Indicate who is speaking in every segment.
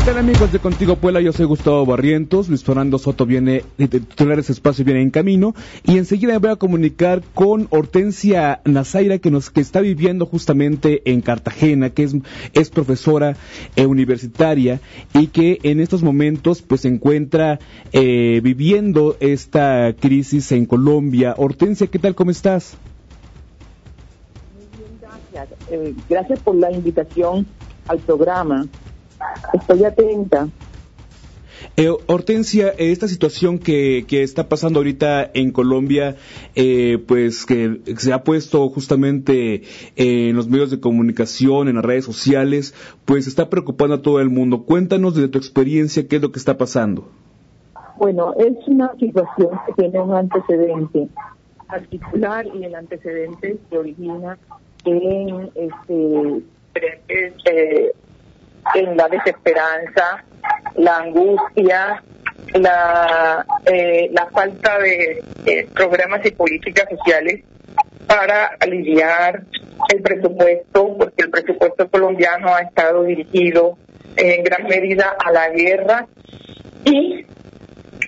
Speaker 1: ¿Qué tal amigos de Contigo Puebla? Yo soy Gustavo Barrientos, Luis Fernando Soto viene de titular ese espacio viene en camino y enseguida me voy a comunicar con Hortensia Nazaira que nos que está viviendo justamente en Cartagena, que es, es profesora eh, universitaria y que en estos momentos pues se encuentra eh, viviendo esta crisis en Colombia. Hortensia, ¿qué tal? ¿Cómo estás?
Speaker 2: Muy bien, gracias. Eh, gracias por la invitación al programa. Estoy atenta.
Speaker 1: Eh, Hortensia, esta situación que, que, está pasando ahorita en Colombia, eh, pues que se ha puesto justamente en los medios de comunicación, en las redes sociales, pues está preocupando a todo el mundo. Cuéntanos desde tu experiencia qué es lo que está pasando.
Speaker 2: Bueno, es una situación que tiene un antecedente particular y el antecedente se origina en este, eh, en la desesperanza, la angustia, la, eh, la falta de eh, programas y políticas sociales para aliviar el presupuesto, porque el presupuesto colombiano ha estado dirigido en gran medida a la guerra y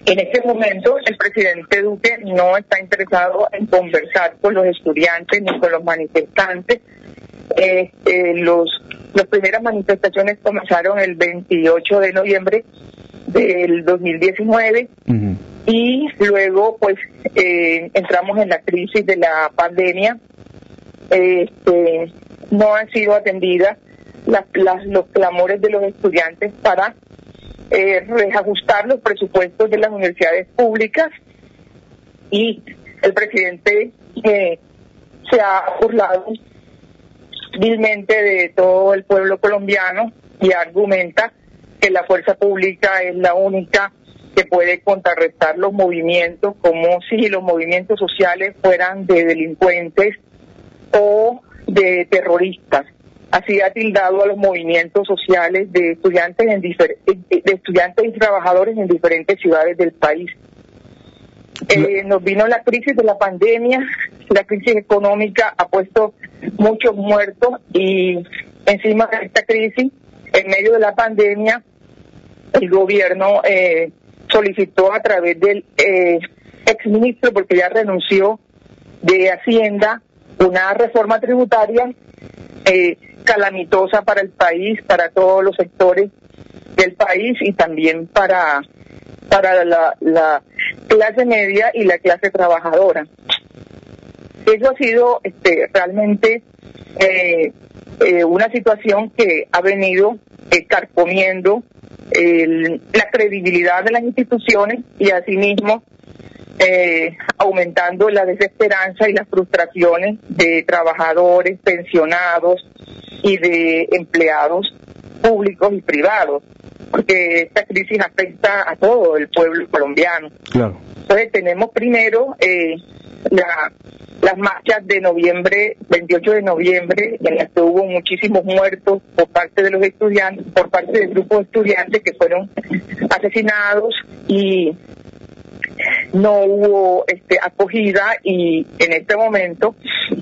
Speaker 2: en este momento el presidente Duque no está interesado en conversar con los estudiantes ni con los manifestantes. Este, los las primeras manifestaciones comenzaron el 28 de noviembre del 2019 y luego pues eh, entramos en la crisis de la pandemia. Este, no han sido atendidas las, los clamores de los estudiantes para eh, reajustar los presupuestos de las universidades públicas y el presidente eh, se ha burlado vilmente de todo el pueblo colombiano y argumenta que la fuerza pública es la única que puede contrarrestar los movimientos, como si los movimientos sociales fueran de delincuentes o de terroristas. Así ha tildado a los movimientos sociales de estudiantes, en de estudiantes y trabajadores en diferentes ciudades del país. Eh, nos vino la crisis de la pandemia, la crisis económica ha puesto muchos muertos y encima de esta crisis, en medio de la pandemia, el gobierno eh, solicitó a través del eh, exministro, porque ya renunció de Hacienda, una reforma tributaria eh, calamitosa para el país, para todos los sectores del país y también para, para la, la clase media y la clase trabajadora. Eso ha sido este, realmente eh, eh, una situación que ha venido eh, carcomiendo la credibilidad de las instituciones y asimismo eh, aumentando la desesperanza y las frustraciones de trabajadores, pensionados y de empleados públicos y privados, porque esta crisis afecta a todo el pueblo colombiano.
Speaker 1: Claro.
Speaker 2: Entonces tenemos primero eh, la las marchas de noviembre, 28 de noviembre, en las que hubo muchísimos muertos por parte de los estudiantes, por parte del grupo de estudiantes que fueron asesinados y no hubo este, acogida y en este momento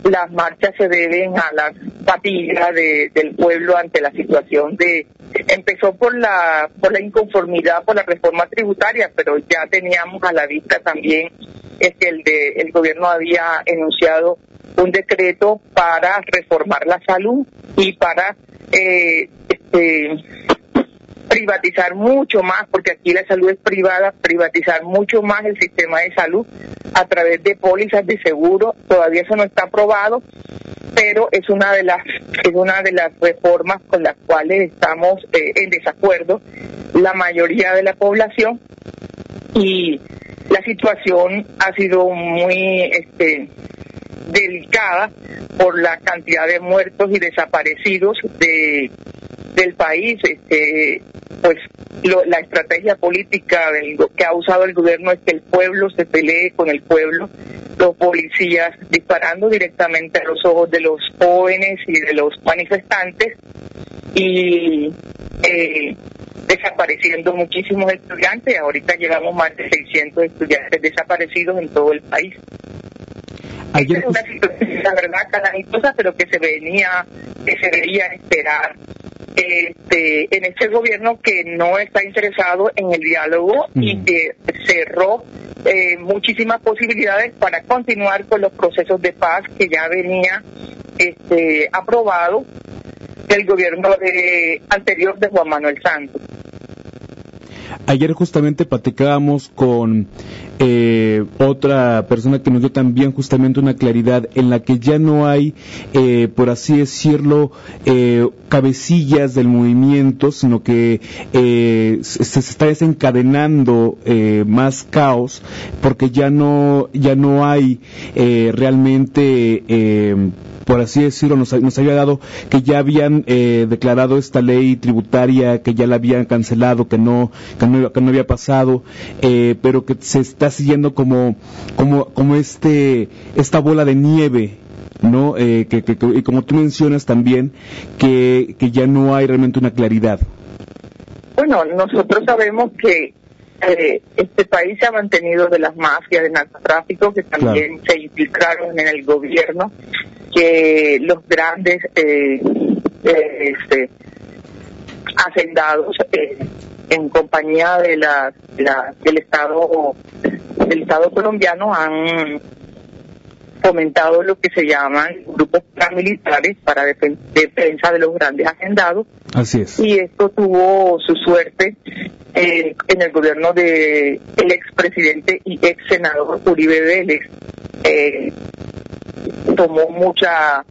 Speaker 2: las marchas se deben a la fatiga de, del pueblo ante la situación de empezó por la por la inconformidad por la reforma tributaria pero ya teníamos a la vista también es que el de el gobierno había enunciado un decreto para reformar la salud y para eh, este, privatizar mucho más, porque aquí la salud es privada, privatizar mucho más el sistema de salud a través de pólizas de seguro. Todavía eso no está aprobado, pero es una de las es una de las reformas con las cuales estamos eh, en desacuerdo la mayoría de la población y la situación ha sido muy este, delicada por la cantidad de muertos y desaparecidos de, del país. Este, pues la estrategia política del, que ha usado el gobierno es que el pueblo se pelee con el pueblo, los policías disparando directamente a los ojos de los jóvenes y de los manifestantes y eh, desapareciendo muchísimos estudiantes. Ahorita llevamos más de 600 estudiantes desaparecidos en todo el país. Ayer es una situación, la verdad, calamitosa, pero que se venía, que se veía esperar este, en este gobierno que no está interesado en el diálogo y que cerró eh, muchísimas posibilidades para continuar con los procesos de paz que ya venía este, aprobado del gobierno de, anterior de Juan Manuel Santos.
Speaker 1: Ayer justamente platicábamos con eh, otra persona que nos dio también justamente una claridad en la que ya no hay, eh, por así decirlo, eh, cabecillas del movimiento, sino que se, está desencadenando más caos porque ya no ya no hay realmente por así decirlo, nos, nos había dado que ya habían eh, declarado esta ley tributaria, que ya la habían cancelado, que no, que no, que no había pasado, eh, pero que se está siguiendo como, como, como este, esta bola de nieve ¿no? Eh, que, que, y como tú mencionas también, que, que ya no hay realmente una claridad.
Speaker 2: Bueno, nosotros sabemos que eh, este país se ha mantenido de las mafias de narcotráfico que también se infiltraron en el gobierno que los grandes eh, eh, este, hacendados eh, en compañía de la, del Estado del Estado colombiano han fomentado lo que se llaman grupos paramilitares para defensa de los grandes hacendados.
Speaker 1: Así es.
Speaker 2: Y esto tuvo su suerte en el gobierno de el expresidente y ex senador Uribe Vélez. Eh, tomó mucha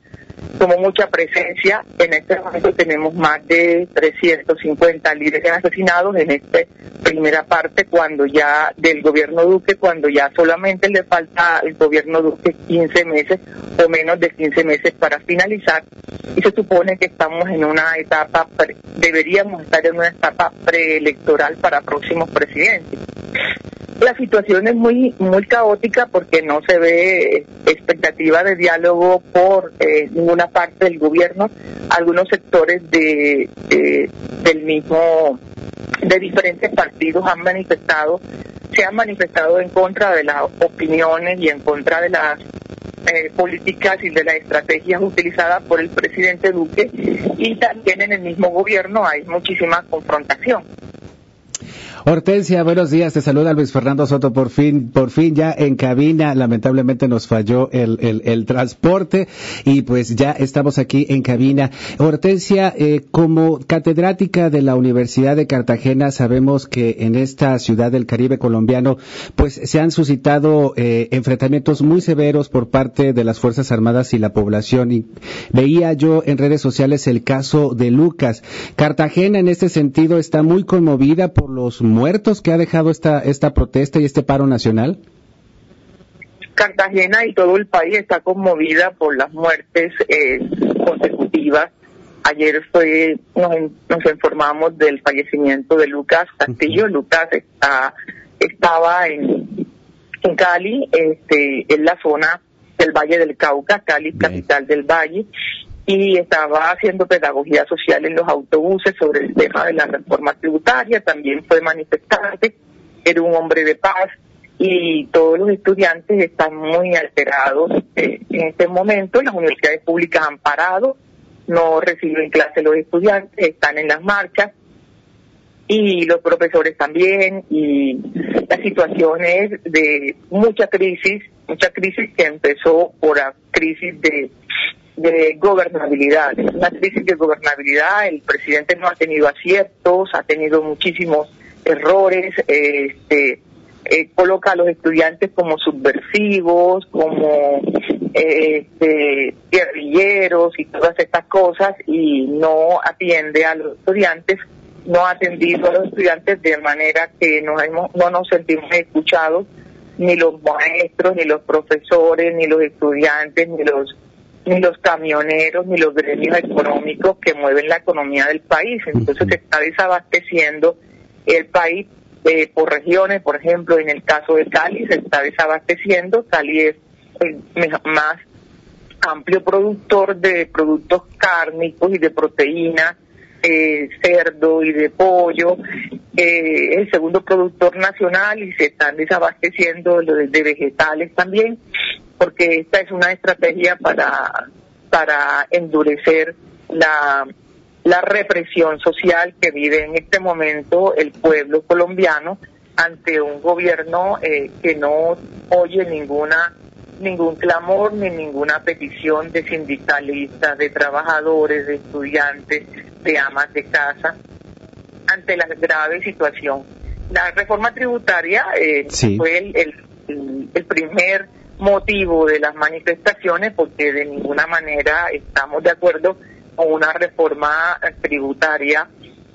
Speaker 2: tomó mucha presencia. En este momento tenemos más de 350 líderes asesinados en esta primera parte, cuando ya del gobierno Duque, cuando ya solamente le falta al gobierno Duque 15 meses o menos de 15 meses para finalizar. Y se supone que estamos en una etapa, deberíamos estar en una etapa preelectoral para próximos presidentes. La situación es muy muy caótica porque no se ve expectativa de diálogo por eh, ninguna parte del gobierno. Algunos sectores de, del mismo de diferentes partidos han manifestado se han manifestado en contra de las opiniones y en contra de las eh, políticas y de las estrategias utilizadas por el presidente Duque y también en el mismo gobierno hay muchísima confrontación.
Speaker 3: Hortensia, buenos días. Te saluda Luis Fernando Soto. Por fin, por fin ya en cabina. Lamentablemente nos falló el, el, transporte y pues ya estamos aquí en cabina. Hortensia, eh, como catedrática de la Universidad de Cartagena, sabemos que en esta ciudad del Caribe colombiano, pues se han suscitado eh, enfrentamientos muy severos por parte de las Fuerzas Armadas y la población. Y veía yo en redes sociales el caso de Lucas. Cartagena en este sentido está muy conmovida por los muertos que ha dejado esta, esta protesta y este paro nacional?
Speaker 2: Cartagena y todo el país está conmovida por las muertes eh, consecutivas. Ayer fue, nos, informamos del fallecimiento de Lucas Castillo. Lucas está, estaba en, en Cali, este, en la zona del Valle del Cauca, Cali, capital del Valle, y estaba haciendo pedagogía social en los autobuses sobre el tema de la reforma tributaria, también fue manifestante, era un hombre de paz y todos los estudiantes están muy alterados eh, en este momento, las universidades públicas han parado, no reciben clase los estudiantes, están en las marchas y los profesores también. Y la situación es de mucha crisis, mucha crisis que empezó por la crisis de de gobernabilidad. Es una crisis de gobernabilidad. El presidente no ha tenido aciertos, ha tenido muchísimos errores. Este, eh, coloca a los estudiantes como subversivos, como este, guerrilleros y todas estas cosas y no atiende a los estudiantes, no ha atendido a los estudiantes de manera que nos hemos, no nos sentimos escuchados, ni los maestros, ni los profesores, ni los estudiantes, ni los ni los camioneros, ni los gremios económicos que mueven la economía del país. Entonces se está desabasteciendo el país eh, por regiones, por ejemplo, en el caso de Cali se está desabasteciendo. Cali es el más amplio productor de productos cárnicos y de proteínas eh, cerdo y de pollo, eh, el segundo productor nacional y se están desabasteciendo de, de vegetales también, porque esta es una estrategia para, para endurecer la, la represión social que vive en este momento el pueblo colombiano ante un gobierno eh, que no oye ninguna ningún clamor ni ninguna petición de sindicalistas, de trabajadores, de estudiantes, de amas de casa ante la grave situación. La reforma tributaria eh, fue el, el, primer motivo de las manifestaciones porque de ninguna manera estamos de acuerdo con una reforma tributaria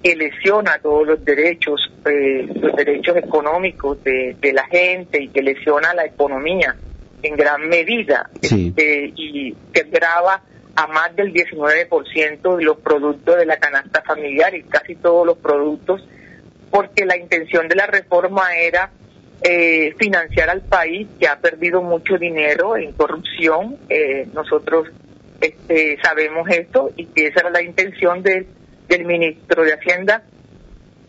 Speaker 2: que lesiona todos los derechos, eh, los derechos económicos de, de, la gente y que lesiona la economía en gran medida este, y que grava a más del 19% de los productos de la canasta familiar y casi todos los productos, porque la intención de la reforma era eh, financiar al país que ha perdido mucho dinero en corrupción. Eh, nosotros este, sabemos esto y que esa era la intención del ministro de Hacienda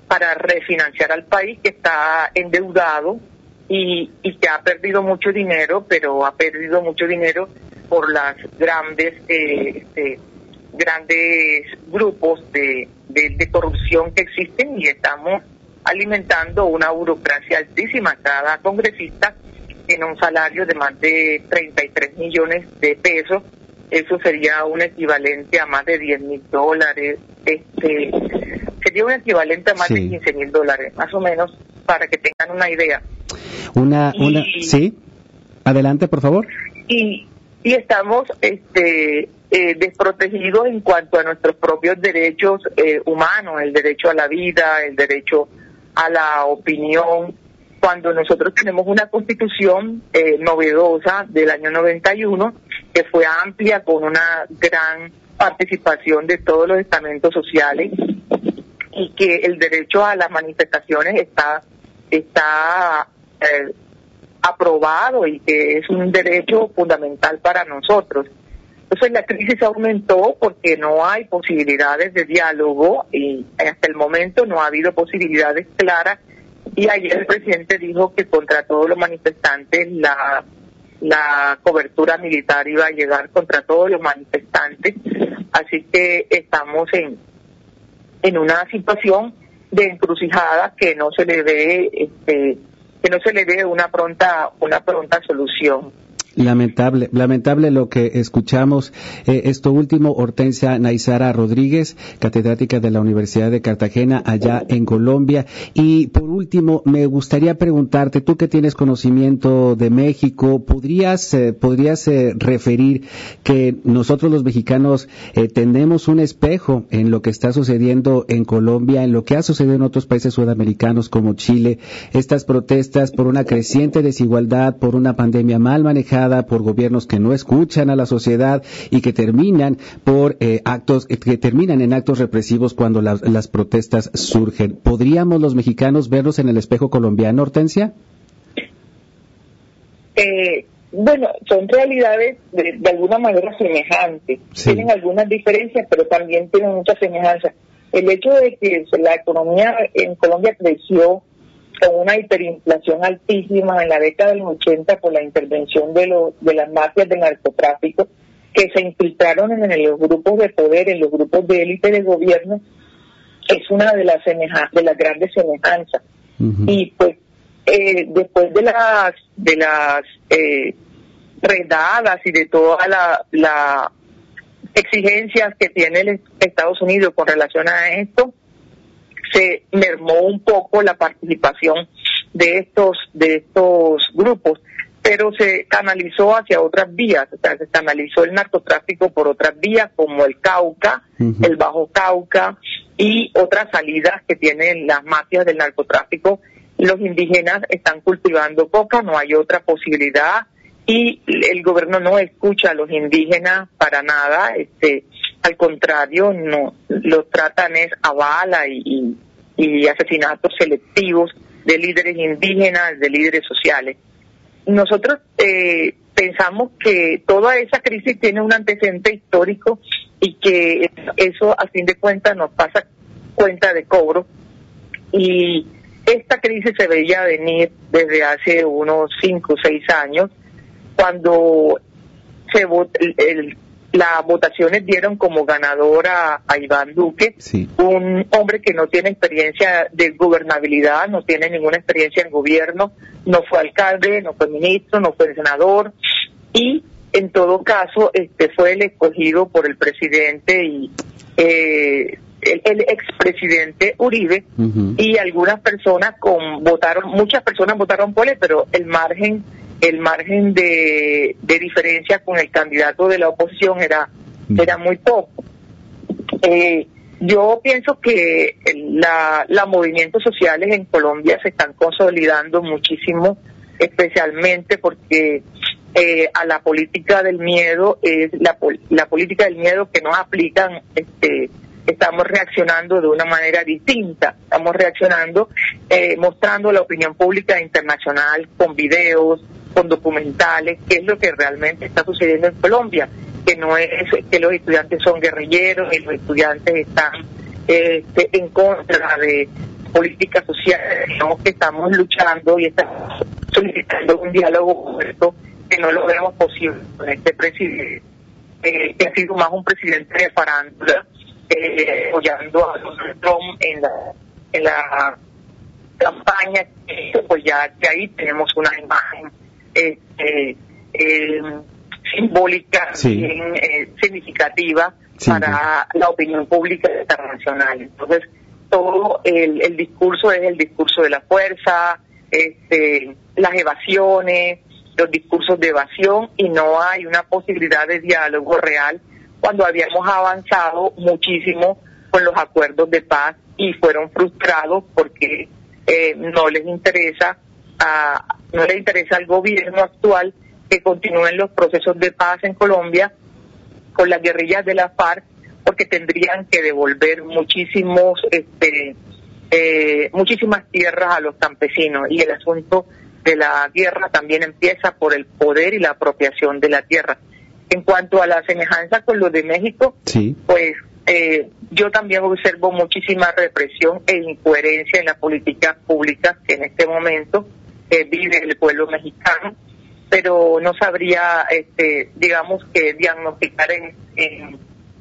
Speaker 2: para refinanciar al país que está endeudado y, y que ha perdido mucho dinero, pero ha perdido mucho dinero por las grandes eh, este, grandes grupos de, de, corrupción que existen y estamos alimentando una burocracia altísima. Cada congresista tiene un salario de más de 33 millones de pesos. Eso sería un equivalente a más de 10 mil dólares. Este, sería un equivalente a más de 15 mil dólares, más o menos, para que tengan una idea.
Speaker 3: Una, una, sí. Adelante, por favor.
Speaker 2: Y, y estamos este, eh, desprotegidos en cuanto a nuestros propios derechos eh, humanos, el derecho a la vida, el derecho a la opinión, cuando nosotros tenemos una constitución eh, novedosa del año 91 que fue amplia con una gran participación de todos los estamentos sociales y que el derecho a las manifestaciones está está eh, aprobado y que es un derecho fundamental para nosotros. Entonces la crisis aumentó porque no hay posibilidades de diálogo y hasta el momento no ha habido posibilidades claras y ayer el presidente dijo que contra todos los manifestantes la, la cobertura militar iba a llegar contra todos los manifestantes. Así que estamos en, en una situación de encrucijada que no se le ve este, que no se le dé una pronta, una pronta solución.
Speaker 3: Lamentable, lamentable lo que escuchamos. Eh, esto último, Hortensia Naizara Rodríguez, catedrática de la Universidad de Cartagena, allá en Colombia. Y por último, me gustaría preguntarte, tú que tienes conocimiento de México, ¿podrías, eh, podrías eh, referir que nosotros los mexicanos tenemos un espejo en lo que está sucediendo en Colombia, en lo que ha sucedido en otros países sudamericanos como Chile, estas protestas por una creciente desigualdad, por una pandemia mal manejada? Por gobiernos que no escuchan a la sociedad y que terminan por eh, actos que terminan en actos represivos cuando las protestas surgen. ¿Podríamos los mexicanos verlos en el espejo colombiano, Hortensia?
Speaker 2: Eh, bueno, son realidades de, alguna manera semejantes. Tienen algunas diferencias, pero también tienen muchas semejanzas. El hecho de que la economía en Colombia creció con una hiperinflación altísima en la década de los 80 por la intervención de, los, de las mafias del narcotráfico que se infiltraron en los grupos de poder, en los grupos de élite de gobierno, es una de las, de las grandes semejanzas. Y pues eh, después de las, de las eh, redadas y de todas las la exigencias que tiene el Estados Unidos con relación a esto, se mermó un poco la participación de estos de estos grupos pero se canalizó hacia otras vías, o sea, se canalizó el narcotráfico por otras vías como el Cauca, el Bajo Cauca y otras salidas que tienen las mafias del narcotráfico. Los indígenas están cultivando coca, no hay otra posibilidad y el gobierno no escucha a los indígenas para nada, este, al contrario, no los tratan es a bala y, y asesinatos selectivos de líderes indígenas, de líderes sociales. Nosotros eh, pensamos que toda esa crisis tiene un antecedente histórico y que eso a fin de cuentas nos pasa cuenta de cobro y esta crisis se veía venir desde hace unos cinco o seis años cuando se el, las votaciones dieron como ganadora a Iván Duque, un hombre que no tiene experiencia de gobernabilidad, no tiene ninguna experiencia en gobierno, no fue alcalde, no fue ministro, no fue senador y en todo caso este fue el escogido por el presidente y eh, el, expresidente Uribe y algunas personas con votaron muchas personas votaron por él pero el margen el margen de, diferencia con el candidato de la oposición era, era muy poco. Eh, yo pienso que la, los movimientos sociales en Colombia se están consolidando muchísimo, especialmente porque eh, a la política del miedo es la, la política del miedo que nos aplican este estamos reaccionando de una manera distinta estamos reaccionando eh, mostrando la opinión pública internacional con videos con documentales, qué es lo que realmente está sucediendo en Colombia, que no es que los estudiantes son guerrilleros y los estudiantes están este, en contra de políticas sociales, sino que estamos luchando y estamos solicitando un diálogo que no lo vemos posible con este presidente, eh, que ha sido más un presidente de farándula, eh, apoyando a Donald Trump en la, en la campaña, pues ya de ahí tenemos una imagen este, eh, simbólica, bien eh, significativa para la opinión pública internacional. Entonces, todo el, el, discurso es el discurso de la fuerza, este, las evasiones, los discursos de evasión y no hay una posibilidad de diálogo real cuando habíamos avanzado muchísimo con los acuerdos de paz y fueron frustrados porque eh, no les interesa a, no le interesa al gobierno actual que continúen los procesos de paz en Colombia con las guerrillas de la FARC porque tendrían que devolver muchísimos este eh, muchísimas tierras a los campesinos. Y el asunto de la guerra también empieza por el poder y la apropiación de la tierra. En cuanto a la semejanza con lo de México, pues eh, yo también observo muchísima represión e incoherencia en las políticas públicas que en este momento vive el pueblo mexicano, pero no sabría, este, digamos, que diagnosticar en,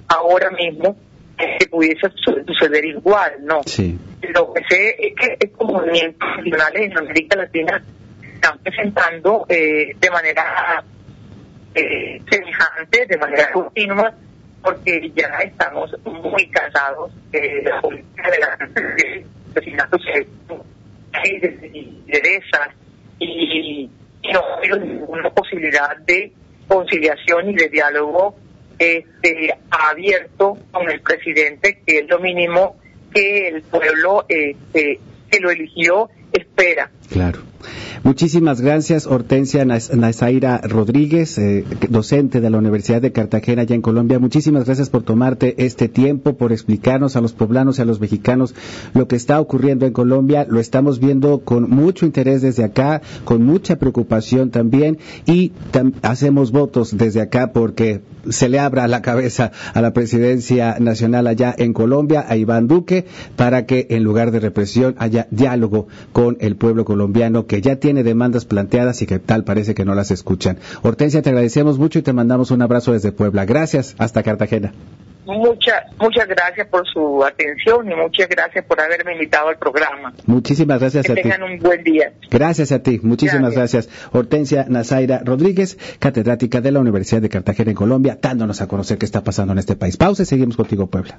Speaker 2: ahora mismo que pudiese suceder igual, ¿no? Lo que sé es que estos movimientos nacionales en América Latina están presentando eh, de manera eh, semejante, de manera continua, porque ya estamos muy cansados de la política de la asesinatos de esas y, no veo ninguna posibilidad de conciliación y de diálogo este, abierto con el presidente, que es lo mínimo que el pueblo este, que lo eligió espera.
Speaker 3: Claro. Muchísimas gracias, Hortensia Nazaira Rodríguez, eh, docente de la Universidad de Cartagena, allá en Colombia. Muchísimas gracias por tomarte este tiempo, por explicarnos a los poblanos y a los mexicanos lo que está ocurriendo en Colombia. Lo estamos viendo con mucho interés desde acá, con mucha preocupación también, y hacemos votos desde acá porque se le abra la cabeza a la presidencia nacional allá en Colombia, a Iván Duque, para que en lugar de represión haya diálogo con el pueblo colombiano que ya tiene demandas planteadas y que tal parece que no las escuchan. Hortensia, te agradecemos mucho y te mandamos un abrazo desde Puebla. Gracias, hasta Cartagena.
Speaker 2: Muchas, muchas gracias por su atención y muchas gracias por haberme invitado al programa.
Speaker 3: Muchísimas gracias
Speaker 2: a
Speaker 3: ti.
Speaker 2: Que tengan un buen día.
Speaker 3: Gracias a ti, muchísimas gracias. Hortensia Nazaira Rodríguez, catedrática de la Universidad de Cartagena en Colombia, dándonos a conocer qué está pasando en este país. Pausa y seguimos contigo, Puebla.